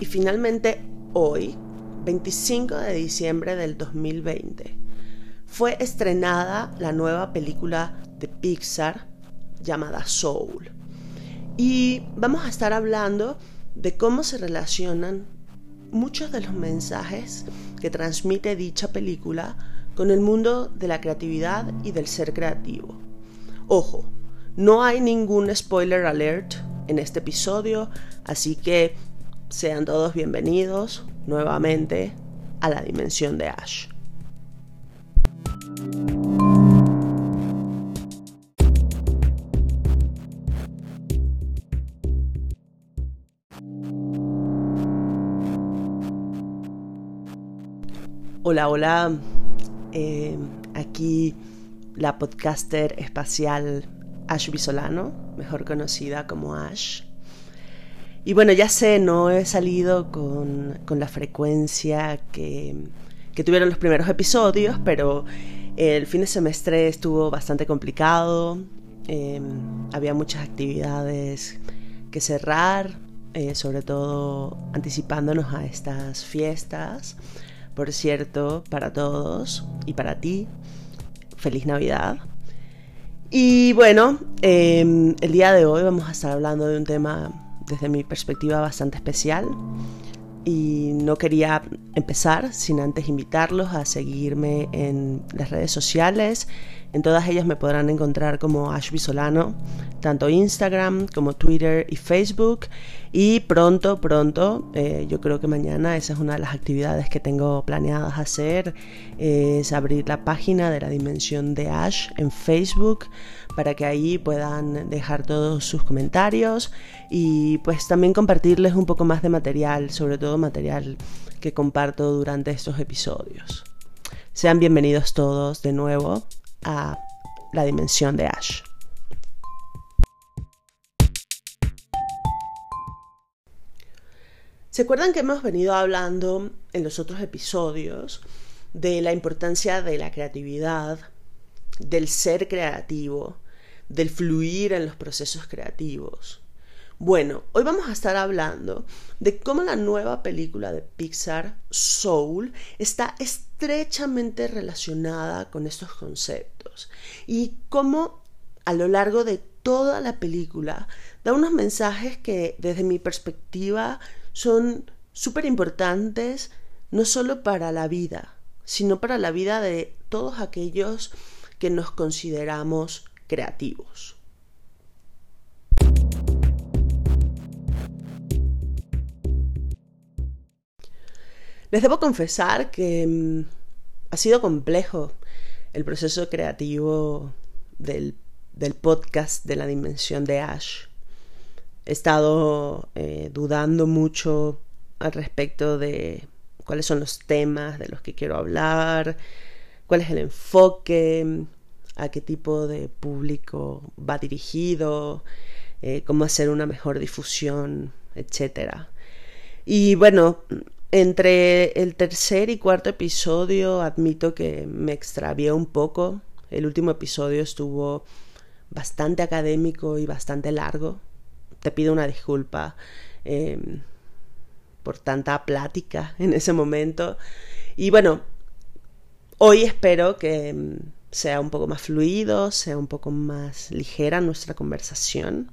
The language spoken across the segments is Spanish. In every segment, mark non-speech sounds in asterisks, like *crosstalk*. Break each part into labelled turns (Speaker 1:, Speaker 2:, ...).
Speaker 1: Y finalmente hoy, 25 de diciembre del 2020, fue estrenada la nueva película de Pixar llamada Soul. Y vamos a estar hablando de cómo se relacionan muchos de los mensajes que transmite dicha película con el mundo de la creatividad y del ser creativo. Ojo, no hay ningún spoiler alert en este episodio, así que sean todos bienvenidos nuevamente a la dimensión de Ash. Hola, hola. Eh, aquí la podcaster espacial Ash Bisolano, mejor conocida como Ash. Y bueno, ya sé, no he salido con, la frecuencia que, tuvieron los primeros episodios, pero el fin de semestre estuvo bastante complicado. Em, había muchas actividades que cerrar, eh, sobre todo anticipándonos a estas fiestas. Por cierto, para todos y para ti, feliz Navidad. Y bueno, em, el día de hoy vamos a estar hablando de un tema desde mi perspectiva bastante especial y no quería empezar sin antes invitarlos a seguirme en las redes sociales. En todas ellas me podrán encontrar como Ashby Solano, tanto Instagram como Twitter y Facebook. Y pronto, pronto, eh, yo creo que mañana esa es una de las actividades que tengo planeadas hacer, es abrir la página de la dimensión de Ash en Facebook para que ahí puedan dejar todos sus comentarios y pues también compartirles un poco más de material, sobre todo material que comparto durante estos episodios. Sean bienvenidos todos de nuevo a la dimensión de Ash. ¿Se acuerdan que hemos venido hablando en los otros episodios de la importancia de la creatividad, del ser creativo, del fluir en los procesos creativos? Bueno, hoy vamos a estar hablando de cómo la nueva película de Pixar, Soul, está estrechamente relacionada con estos conceptos y cómo a lo largo de toda la película da unos mensajes que desde mi perspectiva son súper importantes no solo para la vida, sino para la vida de todos aquellos que nos consideramos creativos. Les debo confesar que mm, ha sido complejo el proceso creativo del, podcast de la dimensión de Ash he estado eh, dudando mucho al respecto de cuáles son los temas de los que quiero hablar, cuál es el enfoque, a qué tipo de público va dirigido, eh, cómo hacer una mejor difusión, etc. Y bueno, entre el tercer y cuarto episodio admito que me extravié un poco. El último episodio estuvo bastante académico y bastante largo te pido una disculpa em, por tanta plática *laughs* en ese momento. Y bueno, hoy espero que em, sea un poco más fluido, sea un poco más ligera nuestra conversación.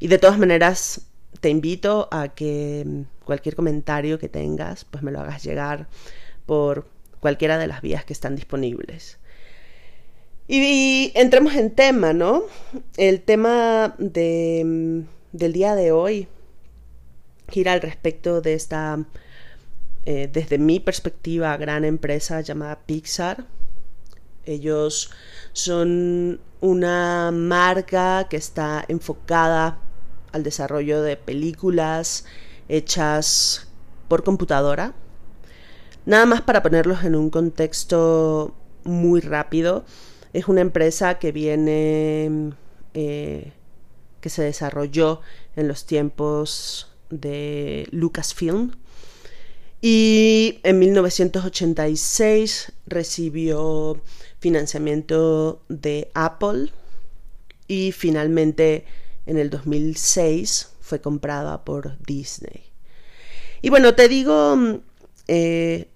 Speaker 1: Y de todas maneras, te invito a que em, cualquier comentario que tengas, pues me lo hagas llegar por cualquiera de las vías que están disponibles. Y, entremos en tema, ¿no? El tema de del día de hoy gira al respecto de esta, eh, desde mi perspectiva, gran empresa llamada Pixar. Ellos son una marca que está enfocada al desarrollo de películas hechas por computadora. Nada más para ponerlos en un contexto muy rápido, es una empresa que viene eh, que se desarrolló en los tiempos de Lucasfilm. Y en 1986 recibió financiamiento de Apple y finalmente en el 2006 fue comprada por Disney. Y bueno, te digo eh,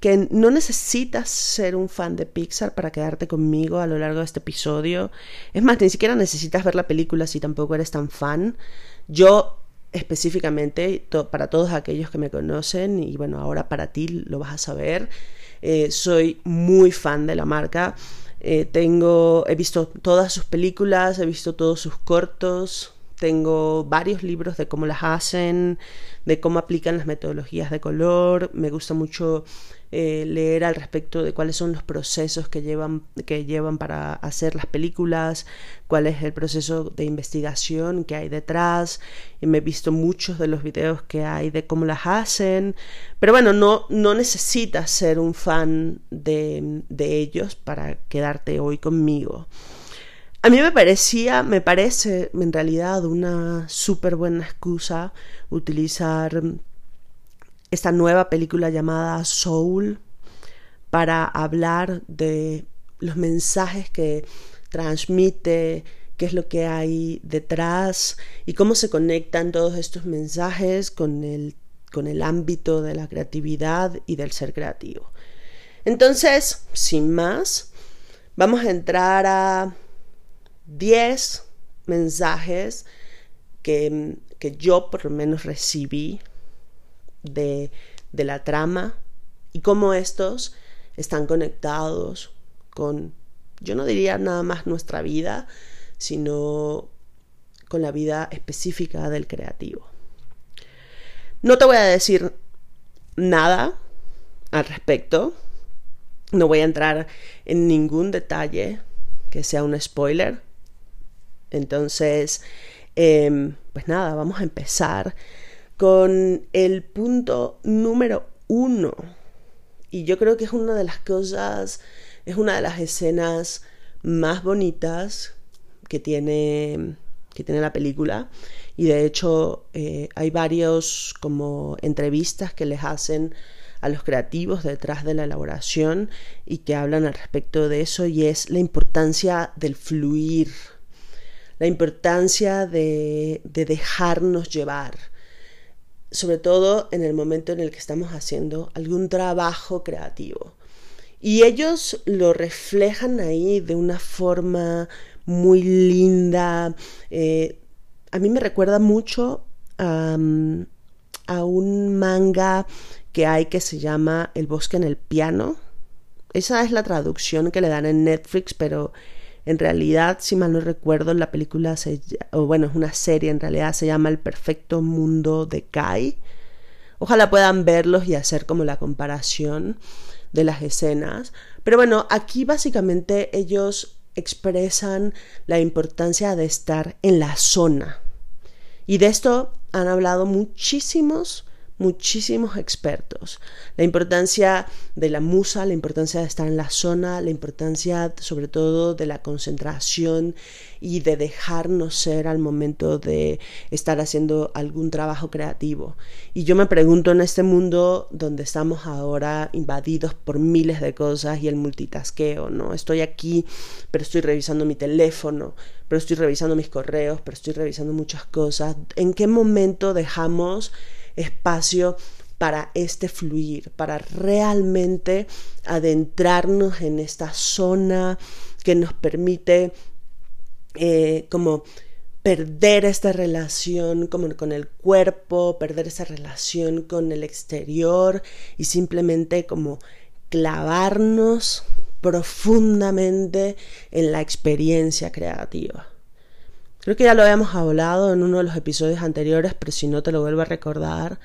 Speaker 1: que no necesitas ser un fan de Pixar para quedarte conmigo a lo largo de este episodio. Es más, ni siquiera necesitas ver la película si tampoco eres tan fan. Yo específicamente, para todos aquellos que me conocen, y bueno, ahora para ti lo vas a saber, eh, soy muy fan de la marca. Eh, tengo, he visto todas sus películas, he visto todos sus cortos, tengo varios libros de cómo las hacen, de cómo aplican las metodologías de color. Me gusta mucho eh, leer al respecto de cuáles son los procesos que llevan, que llevan para hacer las películas, cuál es el proceso de investigación que hay detrás. Y me he visto muchos de los videos que hay de cómo las hacen. Pero bueno, no, no necesitas ser un fan de, de ellos para quedarte hoy conmigo. A mí me parecía, me parece en realidad una súper buena excusa utilizar esta nueva película llamada Soul para hablar de los mensajes que transmite, qué es lo que hay detrás y cómo se conectan todos estos mensajes con el, con el ámbito de la creatividad y del ser creativo. Entonces, sin más, vamos a entrar a 10 mensajes que, que yo por lo menos recibí de, la trama y cómo estos están conectados con, yo no diría nada más nuestra vida, sino con la vida específica del creativo. No te voy a decir nada al respecto, no voy a entrar en ningún detalle que sea un spoiler. Entonces, em, pues nada, vamos a empezar con el punto número uno. Y yo creo que es una de las cosas, es una de las escenas más bonitas que tiene, que tiene la película. Y de hecho eh, hay varios como entrevistas que les hacen a los creativos detrás de la elaboración y que hablan al respecto de eso y es la importancia del fluir, la importancia de, de dejarnos llevar sobre todo en el momento en el que estamos haciendo algún trabajo creativo. Y ellos lo reflejan ahí de una forma muy linda. Eh, a mí me recuerda mucho a un manga que hay que se llama El bosque en el piano. Esa es la traducción que le dan en Netflix, pero en realidad, si mal no recuerdo, la película, se, o bueno, es una serie, en realidad se llama El perfecto mundo de Kai. Ojalá puedan verlos y hacer como la comparación de las escenas. Pero bueno, aquí básicamente ellos expresan la importancia de estar en la zona. Y de esto han hablado muchísimos muchísimos expertos. La importancia de la musa, la importancia de estar en la zona, la importancia sobre todo de la concentración y de dejarnos ser al momento de estar haciendo algún trabajo creativo. Y yo me pregunto en este mundo donde estamos ahora invadidos por miles de cosas y el multitasqueo, ¿no? Estoy aquí, pero estoy revisando mi teléfono, pero estoy revisando mis correos, pero estoy revisando muchas cosas. ¿En qué momento dejamos espacio para este fluir, para realmente adentrarnos en esta zona que nos permite eh, como perder esta relación como con el cuerpo, perder esa relación con el exterior y simplemente como clavarnos profundamente en la experiencia creativa. Creo que ya lo habíamos hablado en uno de los episodios anteriores, pero si no te lo vuelvo a recordar,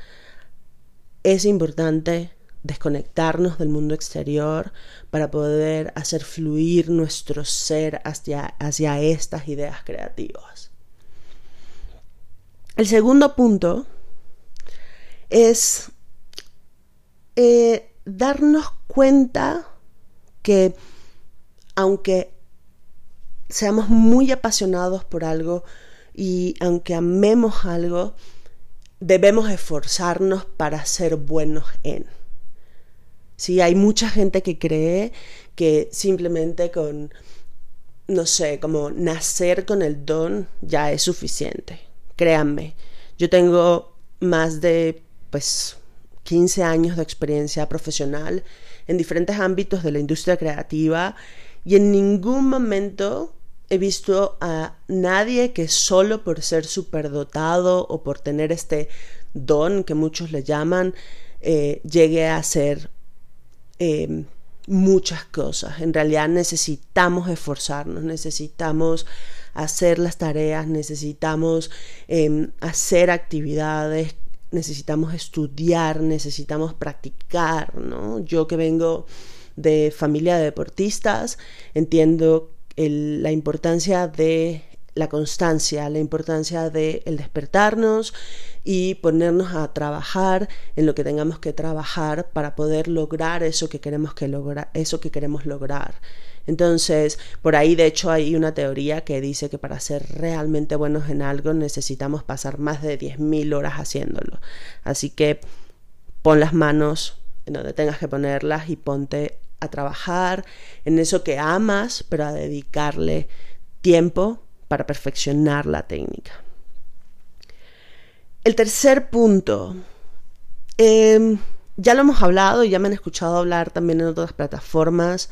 Speaker 1: es importante desconectarnos del mundo exterior para poder hacer fluir nuestro ser hacia, hacia estas ideas creativas. El segundo punto es eh, darnos cuenta que aunque seamos muy apasionados por algo y aunque amemos algo, debemos esforzarnos para ser buenos en. Sí, hay mucha gente que cree que simplemente con no sé, como nacer con el don ya es suficiente. Créanme, yo tengo más de, pues, 15 años de experiencia profesional en diferentes ámbitos de la industria creativa y en ningún momento he visto a nadie que solo por ser superdotado o por tener este don que muchos le llaman, eh, llegue a ser em, muchas cosas. En realidad necesitamos esforzarnos, necesitamos hacer las tareas, necesitamos em, hacer actividades, necesitamos estudiar, necesitamos practicar, ¿no? Yo que vengo de familia de deportistas, entiendo la importancia de la constancia, la importancia de el despertarnos y ponernos a trabajar en lo que tengamos que trabajar para poder lograr eso que queremos que logra, eso que queremos lograr. Entonces, por ahí de hecho hay una teoría que dice que para ser realmente buenos en algo necesitamos pasar más de 10.000 horas haciéndolo. Así que pon las manos en donde tengas que ponerlas y ponte a trabajar en eso que amas, pero a dedicarle tiempo para perfeccionar la técnica. El tercer punto, em, ya lo hemos hablado y ya me han escuchado hablar también en otras plataformas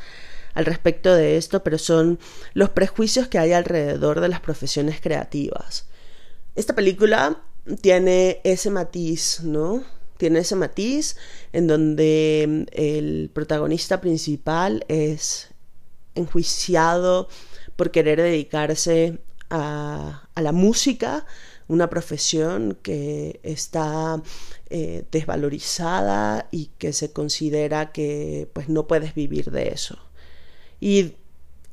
Speaker 1: al respecto de esto, pero son los prejuicios que hay alrededor de las profesiones creativas. Esta película tiene ese matiz, ¿no? Tiene ese matiz en donde mm, el protagonista principal es enjuiciado por querer dedicarse a, la música, una profesión que está eh, desvalorizada y que se considera que pues no puedes vivir de eso. Y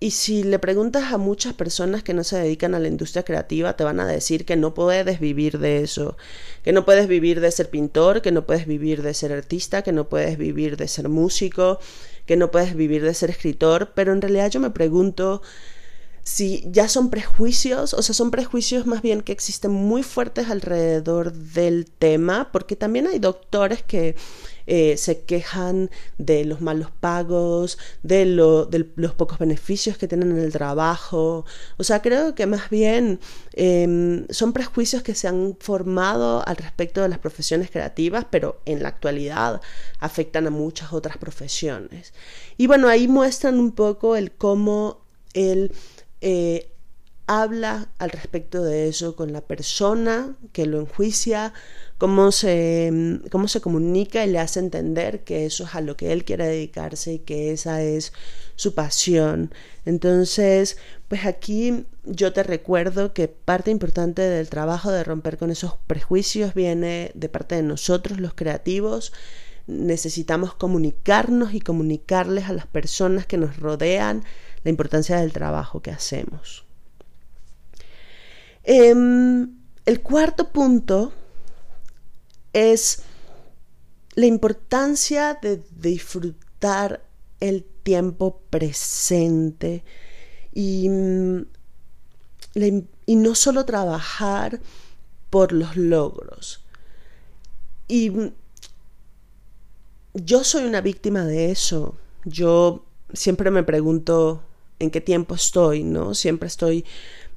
Speaker 1: y si le preguntas a muchas personas que no se dedican a la industria creativa, te van a decir que no puedes vivir de eso, que no puedes vivir de ser pintor, que no puedes vivir de ser artista, que no puedes vivir de ser músico, que no puedes vivir de ser escritor, pero en realidad yo me pregunto si ya son prejuicios, o sea, son prejuicios más bien que existen muy fuertes alrededor del tema, porque también hay doctores que eh, se quejan de los malos pagos, de, lo, de, los pocos beneficios que tienen en el trabajo. O sea, creo que más bien em, son prejuicios que se han formado al respecto de las profesiones creativas, pero en la actualidad afectan a muchas otras profesiones. Y bueno, ahí muestran un poco el cómo el eh, habla al respecto de eso con la persona que lo enjuicia, cómo se, cómo se comunica y le hace entender que eso es a lo que él quiere dedicarse y que esa es su pasión. Entonces, pues aquí yo te recuerdo que parte importante del trabajo de romper con esos prejuicios viene de parte de nosotros los creativos. Necesitamos comunicarnos y comunicarles a las personas que nos rodean la importancia del trabajo que hacemos. Em, el cuarto punto es la importancia de disfrutar el tiempo presente y, mm, y no solo trabajar por los logros. Y mm, yo soy una víctima de eso. Yo siempre me pregunto en qué tiempo estoy, ¿no? Siempre estoy,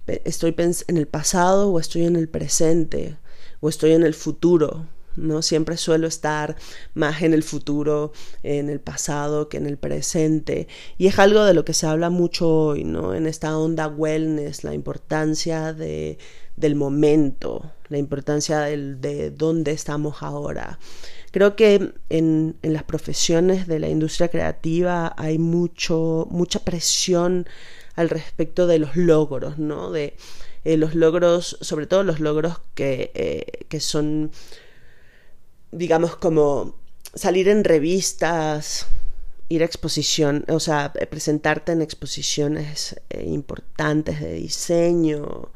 Speaker 1: estoy en el pasado o estoy en el presente o estoy en el futuro, ¿no? Siempre suelo estar más en el futuro, en el pasado que en el presente. Y es algo de lo que se habla mucho hoy, ¿no? En esta onda wellness, la importancia de, del momento, la importancia de dónde estamos ahora. Creo que en, en, las profesiones de la industria creativa hay mucho, mucha presión al respecto de los logros, ¿no? De eh, los logros, sobre todo los logros que, eh, que son, digamos, como salir en revistas, ir a exposición, o sea, presentarte en exposiciones eh, importantes de diseño,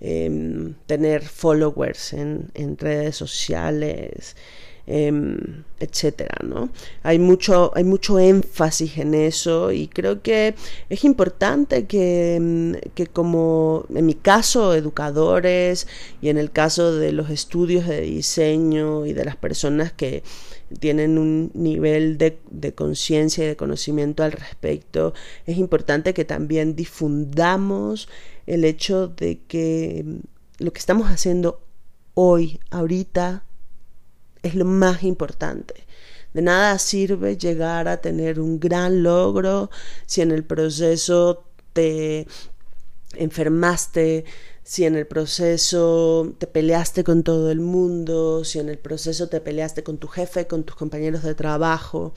Speaker 1: em, tener followers en, en redes sociales, em, etcétera, ¿no? Hay mucho, hay mucho énfasis en eso y creo que es importante que, em, que como en mi caso educadores y en el caso de los estudios de diseño y de las personas que tienen un nivel de, de conciencia y de conocimiento al respecto, es importante que también difundamos el hecho de que em, lo que estamos haciendo hoy, ahorita, es lo más importante. De nada sirve llegar a tener un gran logro si en el proceso te enfermaste, si en el proceso te peleaste con todo el mundo, si en el proceso te peleaste con tu jefe, con tus compañeros de trabajo.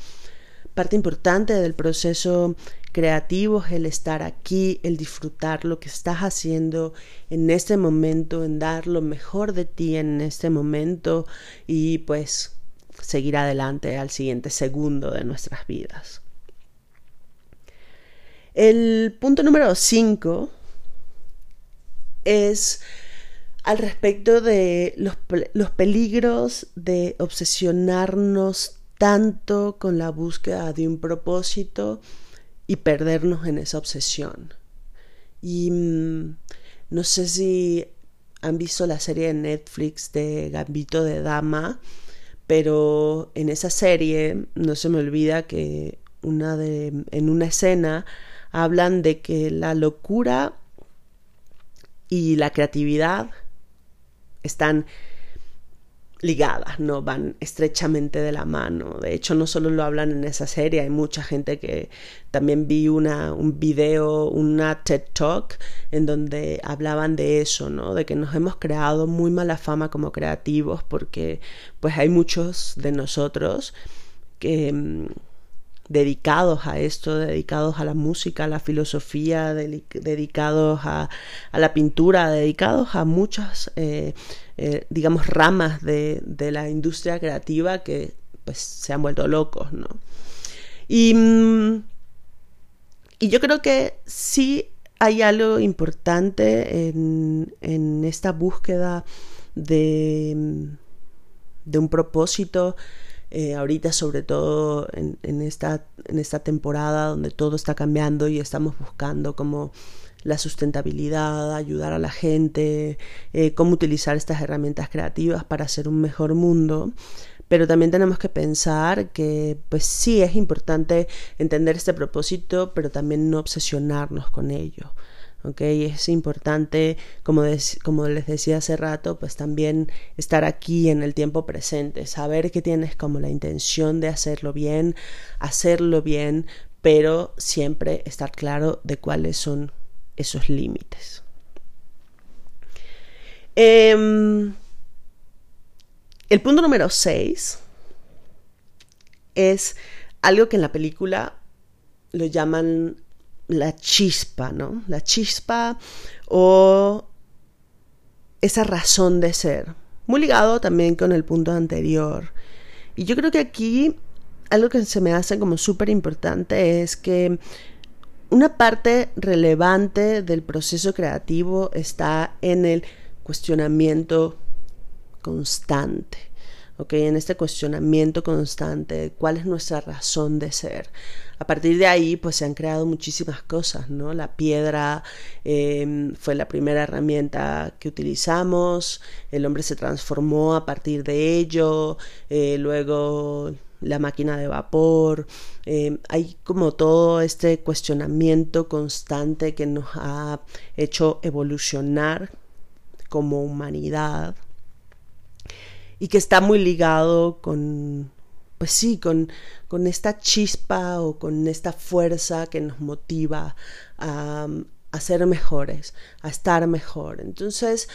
Speaker 1: Parte importante del proceso creativo es el estar aquí, el disfrutar lo que estás haciendo en este momento, en dar lo mejor de ti en este momento y pues seguir adelante al siguiente segundo de nuestras vidas. El punto número 5 es al respecto de los, los, peligros de obsesionarnos tanto con la búsqueda de un propósito y perdernos en esa obsesión. Y mm, no sé si han visto la serie de Netflix de Gambito de Dama, pero en esa serie no se me olvida que una de, en una escena hablan de que la locura y la creatividad están ligadas, no van estrechamente de la mano. De hecho, no solo lo hablan en esa serie, hay mucha gente que también vi una, un video, una TED Talk, en donde hablaban de eso, ¿no? De que nos hemos creado muy mala fama como creativos porque pues hay muchos de nosotros que mm, dedicados a esto, dedicados a la música, a la filosofía, dedicados a, a, la pintura, dedicados a muchas, eh, eh, digamos, ramas de, de, la industria creativa que pues se han vuelto locos, ¿no? Y, mm, y yo creo que sí hay algo importante en, en esta búsqueda de, de un propósito eh, ahorita sobre todo en, esta, en esta temporada donde todo está cambiando y estamos buscando como la sustentabilidad, ayudar a la gente, eh, cómo utilizar estas herramientas creativas para hacer un mejor mundo. Pero también tenemos que pensar que pues sí es importante entender este propósito, pero también no obsesionarnos con ello. Es importante, como, como les decía hace rato, pues también estar aquí en el tiempo presente, saber que tienes como la intención de hacerlo bien, hacerlo bien, pero siempre estar claro de cuáles son esos límites. Em, el punto número 6 es algo que en la película lo llaman la chispa, ¿no? La chispa o esa razón de ser. Muy ligado también con el punto anterior. Y yo creo que aquí algo que se me hace como súper importante es que una parte relevante del proceso creativo está en el cuestionamiento constante. En este cuestionamiento constante cuál es nuestra razón de ser. A partir de ahí, pues se han creado muchísimas cosas, ¿no? La piedra em, fue la primera herramienta que utilizamos, el hombre se transformó a partir de ello, eh, luego la máquina de vapor, em, hay como todo este cuestionamiento constante que nos ha hecho evolucionar como humanidad y que está muy ligado con, pues sí, con, con esta chispa o con esta fuerza que nos motiva a, a ser mejores, a estar mejor. Entonces,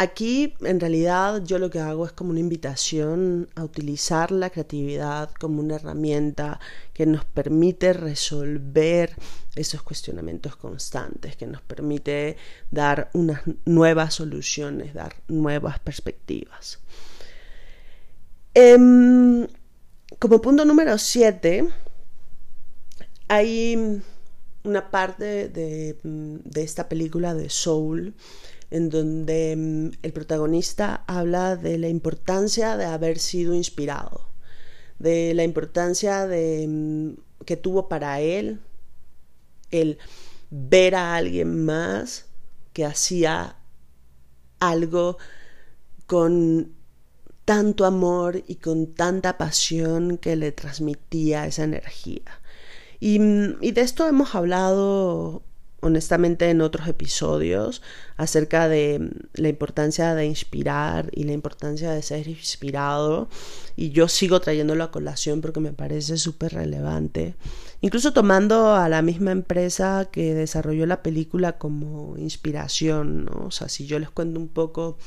Speaker 1: Aquí en realidad yo lo que hago es como una invitación a utilizar la creatividad como una herramienta que nos permite resolver esos cuestionamientos constantes, que nos permite dar unas nuevas soluciones, dar nuevas perspectivas. Em, como punto número 7, hay una parte de, esta película de Soul en donde mm, el protagonista habla de la importancia de haber sido inspirado, de la importancia de, mm, que tuvo para él el ver a alguien más que hacía algo con tanto amor y con tanta pasión que le transmitía esa energía. Y, y de esto hemos hablado honestamente en otros episodios acerca de la importancia de inspirar y la importancia de ser inspirado y yo sigo trayéndolo a colación porque me parece súper relevante incluso tomando a la misma empresa que desarrolló la película como inspiración ¿no? o sea si yo les cuento un poco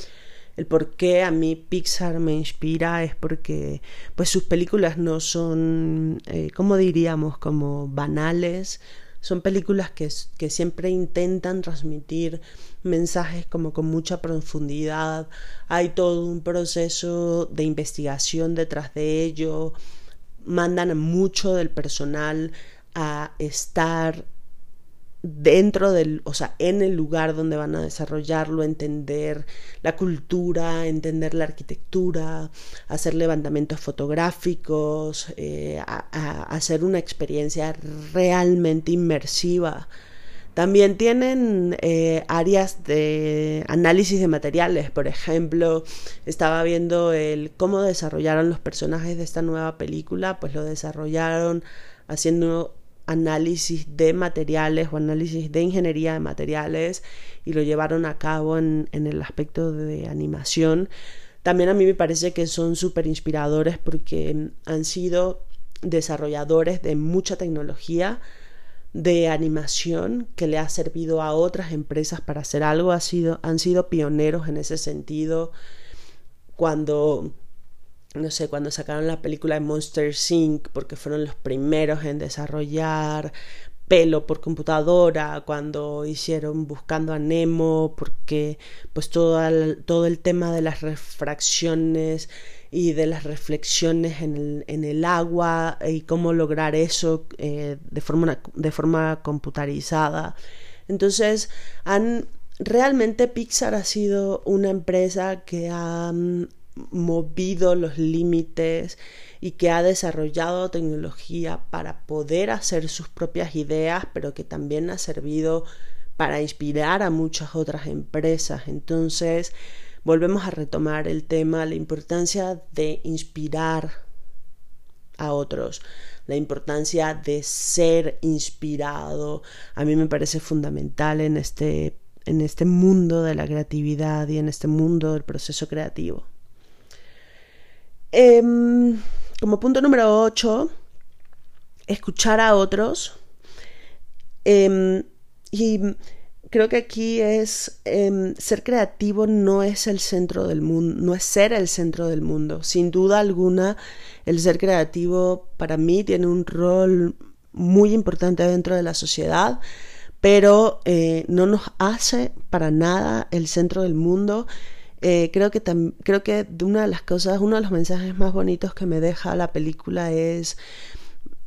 Speaker 1: el por qué a mí Pixar me inspira es porque pues sus películas no son eh, como diríamos como banales son películas que, que siempre intentan transmitir mensajes como con mucha profundidad. Hay todo un proceso de investigación detrás de ello. Mandan mucho del personal a estar dentro del, o sea, en el lugar donde van a desarrollarlo, entender la cultura, entender la arquitectura, hacer levantamientos fotográficos, eh, a, hacer una experiencia realmente inmersiva. También tienen eh, áreas de análisis de materiales, por ejemplo, estaba viendo el cómo desarrollaron los personajes de esta nueva película, pues lo desarrollaron haciendo análisis de materiales o análisis de ingeniería de materiales y lo llevaron a cabo en, el aspecto de animación. También a mí me parece que son súper inspiradores porque han sido desarrolladores de mucha tecnología de animación que le ha servido a otras empresas para hacer algo, ha sido, han sido pioneros en ese sentido cuando no sé, cuando sacaron la película de Monster Inc., porque fueron los primeros en desarrollar pelo por computadora, cuando hicieron Buscando a Nemo, porque pues todo el, todo el tema de las refracciones y de las reflexiones en el, en el agua y cómo lograr eso eh, de, forma, de forma computarizada. Entonces, han, realmente Pixar ha sido una empresa que ha movido los límites y que ha desarrollado tecnología para poder hacer sus propias ideas, pero que también ha servido para inspirar a muchas otras empresas. Entonces, volvemos a retomar el tema, la importancia de inspirar a otros, la importancia de ser inspirado, a mí me parece fundamental en este, en este mundo de la creatividad y en este mundo del proceso creativo. Em, como punto número 8, escuchar a otros. Em, y creo que aquí es em, ser creativo no es el centro del mundo, no es ser el centro del mundo. Sin duda alguna, el ser creativo para mí tiene un rol muy importante dentro de la sociedad, pero eh, no nos hace para nada el centro del mundo eh, creo, que creo que una de las cosas, uno de los mensajes más bonitos que me deja la película es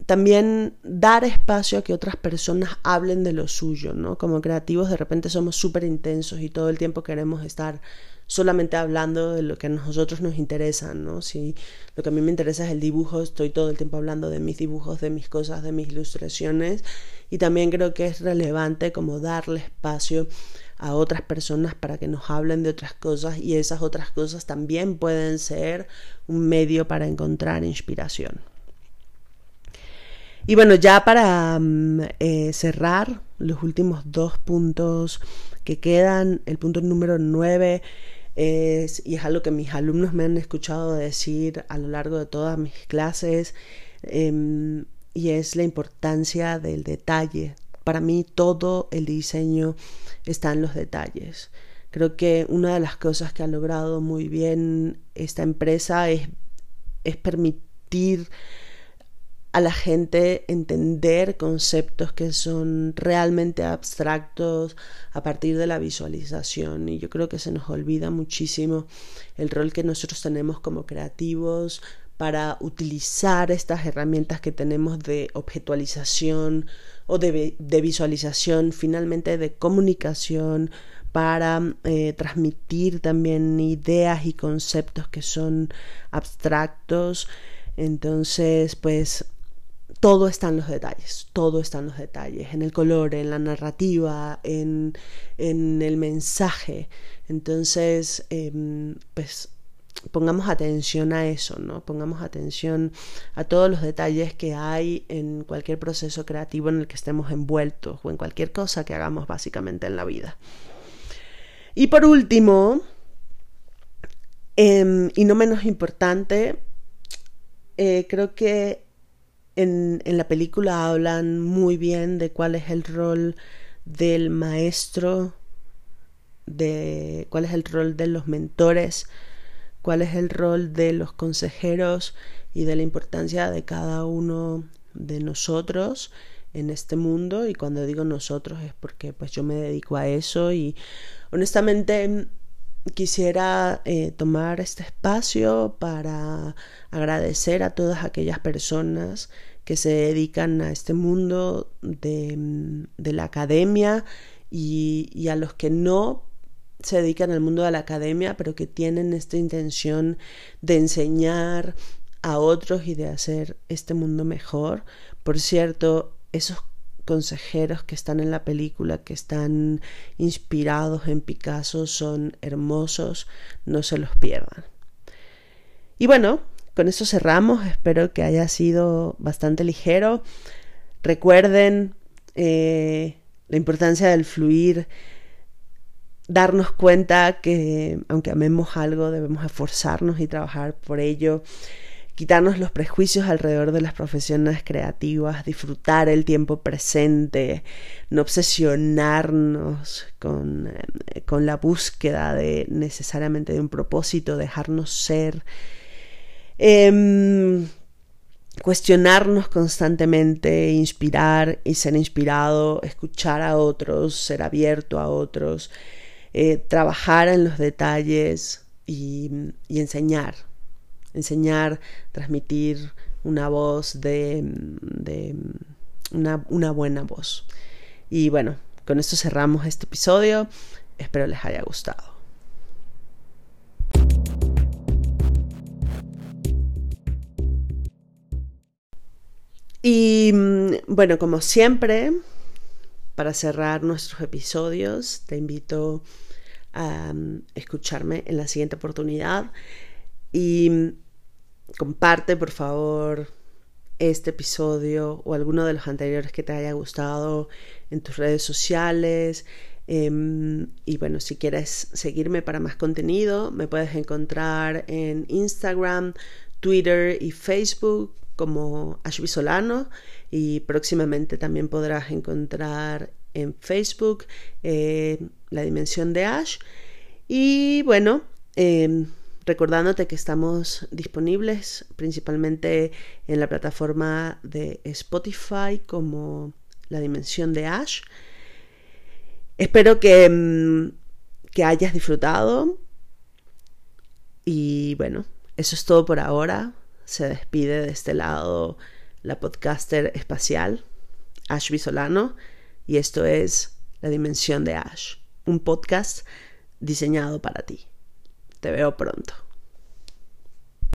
Speaker 1: también dar espacio a que otras personas hablen de lo suyo, ¿no? Como creativos de repente somos súper intensos y todo el tiempo queremos estar solamente hablando de lo que a nosotros nos interesa, ¿no? Si lo que a mí me interesa es el dibujo, estoy todo el tiempo hablando de mis dibujos, de mis cosas, de mis ilustraciones y también creo que es relevante como darle espacio a otras personas para que nos hablen de otras cosas y esas otras cosas también pueden ser un medio para encontrar inspiración. Y bueno, ya para mm, eh, cerrar los últimos dos puntos que quedan, el punto número nueve es, y es algo que mis alumnos me han escuchado decir a lo largo de todas mis clases, em, y es la importancia del detalle. Para mí todo el diseño están los detalles. Creo que una de las cosas que ha logrado muy bien esta empresa es, es permitir a la gente entender conceptos que son realmente abstractos a partir de la visualización. Y yo creo que se nos olvida muchísimo el rol que nosotros tenemos como creativos para utilizar estas herramientas que tenemos de objetualización o de, visualización, finalmente de comunicación, para eh, transmitir también ideas y conceptos que son abstractos. Entonces, pues todo está en los detalles, todo está en los detalles, en el color, en la narrativa, en, el mensaje. Entonces, em, pues pongamos atención a eso, ¿no? Pongamos atención a todos los detalles que hay en cualquier proceso creativo en el que estemos envueltos o en cualquier cosa que hagamos básicamente en la vida. Y por último, em, y no menos importante, eh, creo que en, en la película hablan muy bien de cuál es el rol del maestro, de cuál es el rol de los mentores, cuál es el rol de los consejeros y de la importancia de cada uno de nosotros en este mundo. Y cuando digo nosotros es porque pues yo me dedico a eso y honestamente quisiera eh, tomar este espacio para agradecer a todas aquellas personas que se dedican a este mundo de, la academia y, y, a los que no se dedican al mundo de la academia, pero que tienen esta intención de enseñar a otros y de hacer este mundo mejor. Por cierto, esos consejeros que están en la película, que están inspirados en Picasso, son hermosos, no se los pierdan. Y bueno, con eso cerramos, espero que haya sido bastante ligero. Recuerden eh, la importancia del fluir, darnos cuenta que aunque amemos algo, debemos esforzarnos y trabajar por ello quitarnos los prejuicios alrededor de las profesiones creativas, disfrutar el tiempo presente, no obsesionarnos con, eh, con la búsqueda de necesariamente de un propósito, dejarnos ser, em, cuestionarnos constantemente, inspirar y ser inspirado, escuchar a otros, ser abierto a otros, eh, trabajar en los detalles y, enseñar enseñar, transmitir una voz de, una, buena voz. Y bueno, con esto cerramos este episodio. Espero les haya gustado. Y bueno, como siempre, para cerrar nuestros episodios, te invito escucharme en la siguiente oportunidad. Y comparte por favor este episodio o alguno de los anteriores que te haya gustado en tus redes sociales. Em, y bueno, si quieres seguirme para más contenido, me puedes encontrar en Instagram, Twitter y Facebook como Ashby Solano y próximamente también podrás encontrar en Facebook eh, la dimensión de Ash. Y bueno, em, recordándote que estamos disponibles principalmente en la plataforma de Spotify como la dimensión de Ash. Espero que, mm, que hayas disfrutado y bueno, eso es todo por ahora. Se despide de este lado la podcaster espacial Ash Bisolano y esto es La Dimensión de Ash, un podcast diseñado para ti. Te veo pronto.